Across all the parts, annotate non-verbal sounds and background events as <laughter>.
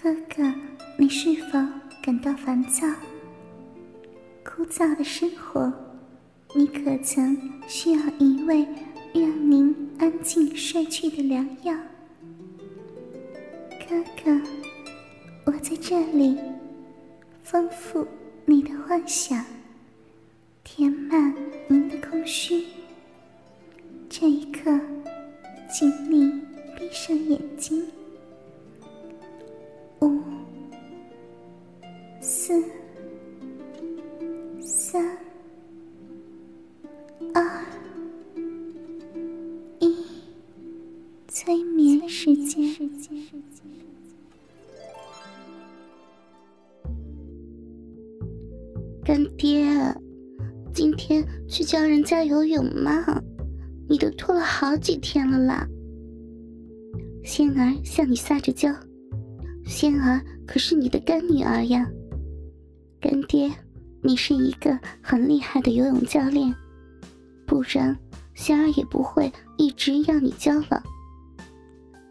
哥哥，你是否感到烦躁？枯燥的生活，你可曾需要一味让您安静睡去的良药？哥哥，我在这里，丰富你的幻想，填满您的空虚。这一刻，请你。闭上眼睛，干爹，今天去教人家游泳吗？你都拖了好几天了啦。仙儿向你撒着娇，仙儿可是你的干女儿呀。干爹，你是一个很厉害的游泳教练，不然仙儿也不会一直要你教了。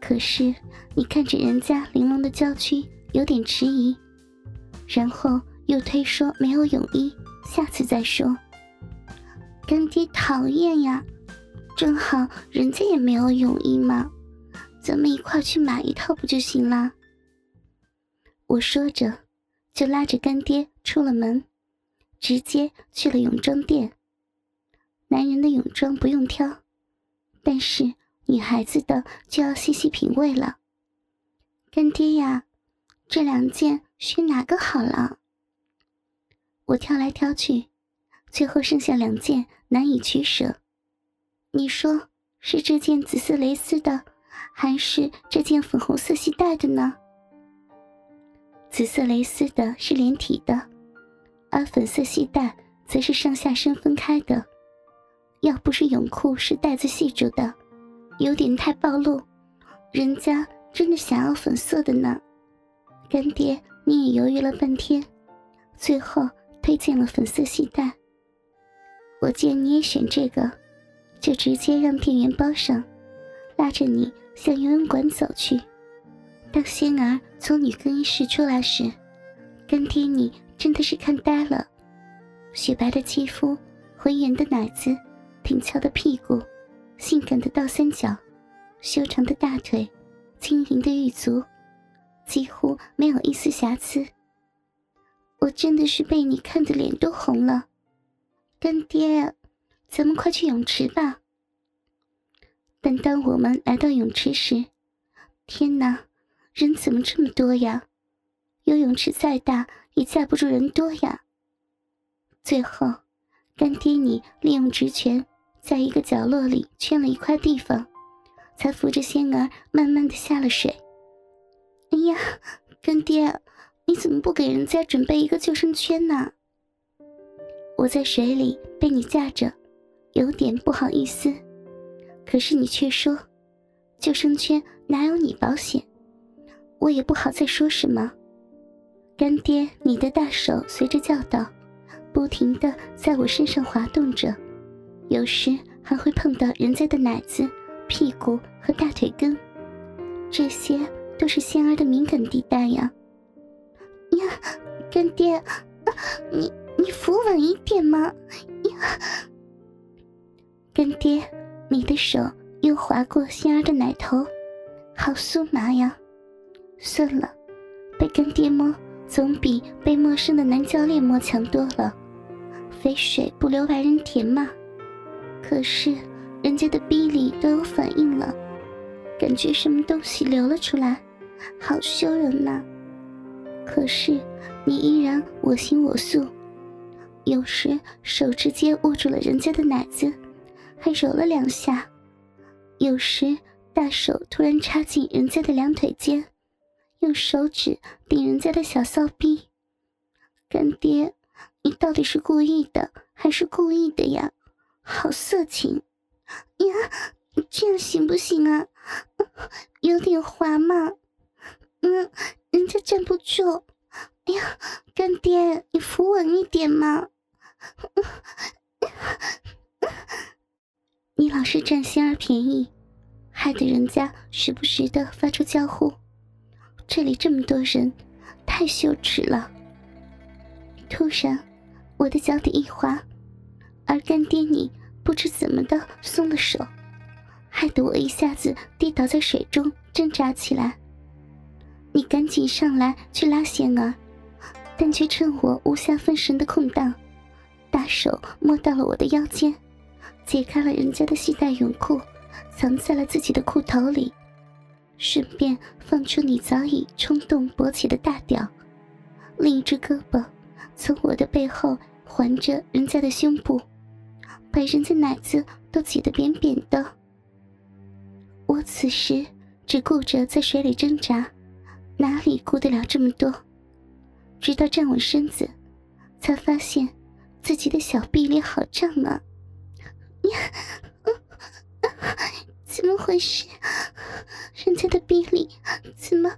可是你看着人家玲珑的娇躯，有点迟疑，然后又推说没有泳衣，下次再说。干爹讨厌呀，正好人家也没有泳衣嘛。咱们一块去买一套不就行了？我说着，就拉着干爹出了门，直接去了泳装店。男人的泳装不用挑，但是女孩子的就要细细品味了。干爹呀，这两件选哪个好了？我挑来挑去，最后剩下两件难以取舍。你说是这件紫色蕾丝的？还是这件粉红色系带的呢？紫色蕾丝的是连体的，而粉色系带则是上下身分开的。要不是泳裤是带子系住的，有点太暴露，人家真的想要粉色的呢。干爹，你也犹豫了半天，最后推荐了粉色系带。我见你也选这个，就直接让店员包上，拉着你。向游泳馆走去。当仙儿从女更衣室出来时，干爹你真的是看呆了。雪白的肌肤，浑圆的奶子，挺翘的屁股，性感的倒三角，修长的大腿，轻盈的玉足，几乎没有一丝瑕疵。我真的是被你看的脸都红了。干爹，咱们快去泳池吧。但当我们来到泳池时，天哪，人怎么这么多呀？游泳池再大也架不住人多呀。最后，干爹你利用职权，在一个角落里圈了一块地方，才扶着仙儿慢慢的下了水。哎呀，干爹，你怎么不给人家准备一个救生圈呢？我在水里被你架着，有点不好意思。可是你却说，救生圈哪有你保险？我也不好再说什么。干爹，你的大手随着教导，不停的在我身上滑动着，有时还会碰到人家的奶子、屁股和大腿根，这些都是仙儿的敏感地带呀。呀，干爹，你你扶稳一点嘛！呀，干爹。你的手又划过心儿的奶头，好酥麻呀！算了，被干爹摸总比被陌生的男教练摸强多了。肥水不流外人田嘛。可是人家的逼里都有反应了，感觉什么东西流了出来，好羞人呐！可是你依然我行我素，有时手直接握住了人家的奶子。还揉了两下，有时大手突然插进人家的两腿间，用手指顶人家的小骚逼。干爹，你到底是故意的还是故意的呀？好色情呀！这样行不行啊？<laughs> 有点滑嘛。嗯，人家站不住。哎呀，干爹，你扶稳一点嘛。<laughs> 你老是占先儿便宜，害得人家时不时的发出叫呼。这里这么多人，太羞耻了。突然，我的脚底一滑，而干爹你不知怎么的松了手，害得我一下子跌倒在水中，挣扎起来。你赶紧上来去拉仙儿，但却趁我无暇分神的空档，大手摸到了我的腰间。解开了人家的系带泳裤，藏在了自己的裤头里，顺便放出你早已冲动勃起的大屌。另一只胳膊从我的背后环着人家的胸部，把人家奶子都挤得扁扁的。我此时只顾着在水里挣扎，哪里顾得了这么多？直到站稳身子，才发现自己的小臂力好胀啊！呀，怎么回事？人家的臂力怎么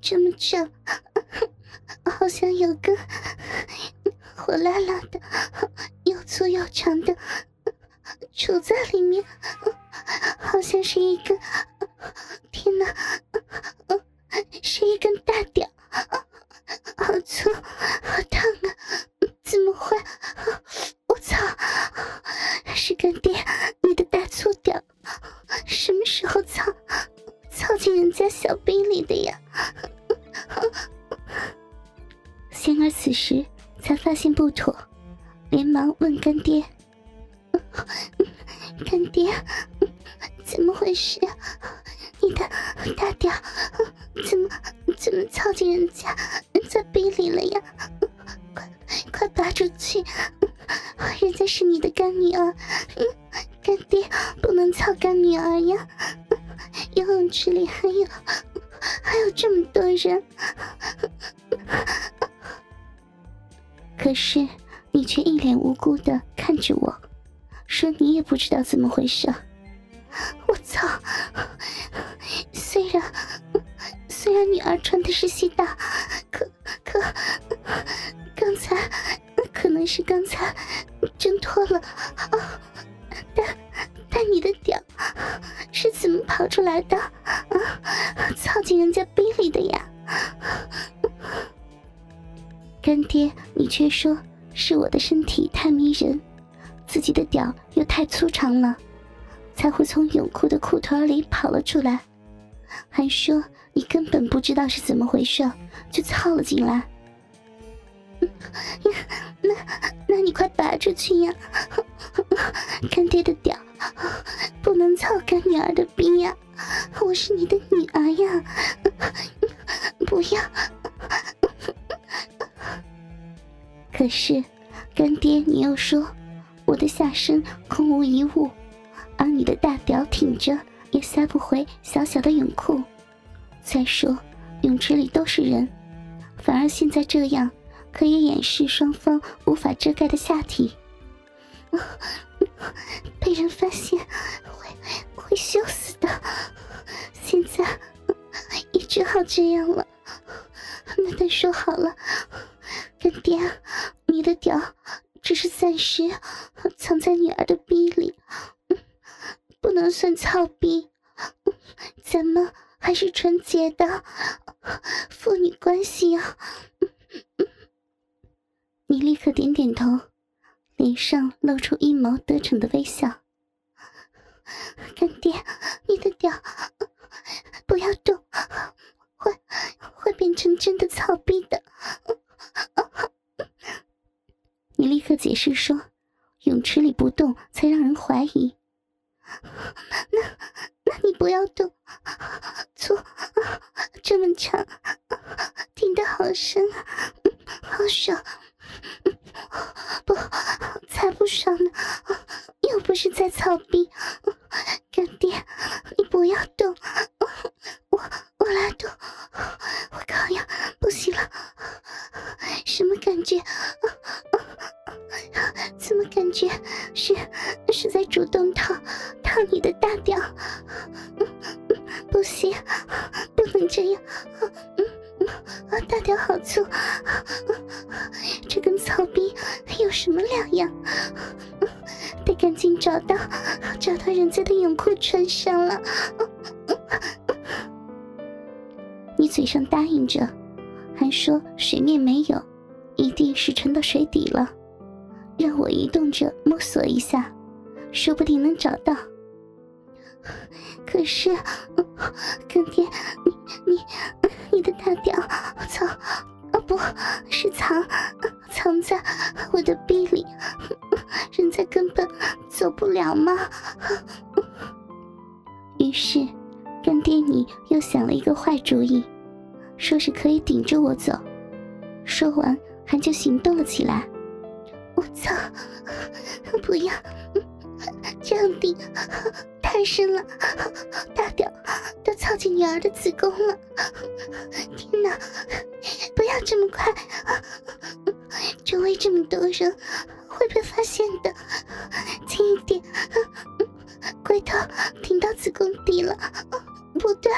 这么胀？好像有个火辣辣的、又粗又长的杵在里面，好像是一个……天哪，是一根大屌，好粗，好烫啊！怎么会？我操！是干爹，你的大粗屌，什么时候操操进人家小兵里的呀？仙儿此时才发现不妥，连忙问干爹：“干爹，怎么回事？你的大屌怎么怎么操进人家人家逼里了呀？快快拔出去！”人家是你的干女儿，干爹不能操干女儿呀！游泳池里还有还有这么多人，可是你却一脸无辜的看着我，说你也不知道怎么回事。我操！虽然虽然女儿穿的是西大，可可刚才可能是刚才。挣脱了！但但你的屌是怎么跑出来的？啊！操进人家逼里的呀！干爹，你却说是我的身体太迷人，自己的屌又太粗长了，才会从泳裤的裤腿里跑了出来，还说你根本不知道是怎么回事，就操了进来。那，那你快拔出去呀！干爹的屌不能操干女儿的逼呀！我是你的女儿呀！不要！可是，干爹你又说我的下身空无一物，而你的大屌挺着也塞不回小小的泳裤。再说，泳池里都是人，反而现在这样。可以掩饰双方无法遮盖的下体，被人发现会会羞死的。现在也只好这样了。那再说好了，干爹，你的屌只是暂时藏在女儿的逼里，不能算操逼。咱们还是纯洁的父女关系啊。你立刻点点头，脸上露出阴谋得逞的微笑。干爹，你的屌不要动，会会变成真的草逼的。你立刻解释说，泳池里不动才让人怀疑。<laughs> 那那你不要动，粗这么长，顶得好深，好爽。不，才不爽呢！又不是在草逼，干爹，你不要，动。什么两样？<gasps> 得赶紧找到，找到人家的泳裤穿上了。<laughs> 你嘴上答应着，还说水面没有，一定是沉到水底了。让我移动着摸索一下，说不定能找到。可是，干爹，你你你的大屌藏啊，不是藏藏在我的臂里，人家根本走不了吗？<laughs> 于是，干爹你又想了一个坏主意，说是可以顶着我走。说完，还就行动了起来。我操！不要这样顶。太深了，大屌都操进女儿的子宫了！天哪，不要这么快，周围这么多人会被发现的，轻一点，<laughs> 龟头顶到子宫底了。不对，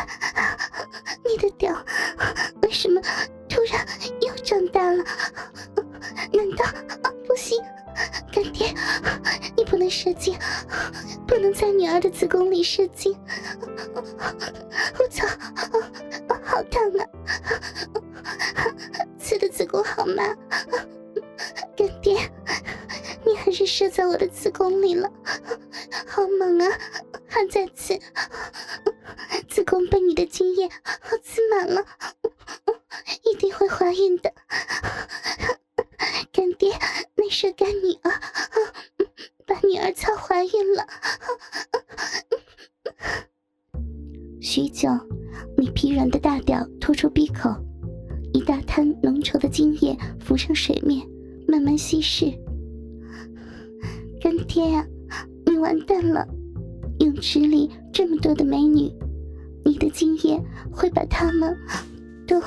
你的屌 <laughs> 为什么突然又长大了？难道不行？干爹，你不能射精，不能在女儿的子宫里射精。我操，好疼啊！刺的子宫好麻。干爹，你还是射在我的子宫里了，好猛啊！还在刺，子宫被你的精液刺满了，一定会怀孕的。干爹，内射干女儿，把女儿操怀孕了。许久，你疲软的大屌拖出闭口，一大滩浓稠的精液浮上水面，慢慢稀释。干爹啊，你完蛋了！泳池里这么多的美女，你的精液会把她们都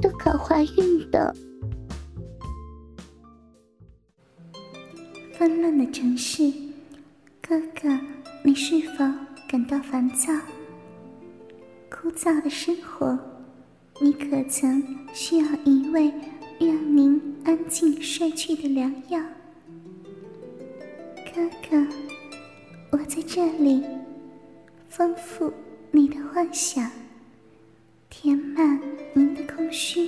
都搞怀孕的。纷乱的城市，哥哥，你是否感到烦躁？枯燥的生活，你可曾需要一位愿您安静睡去的良药？哥哥，我在这里，丰富你的幻想，填满您的空虚。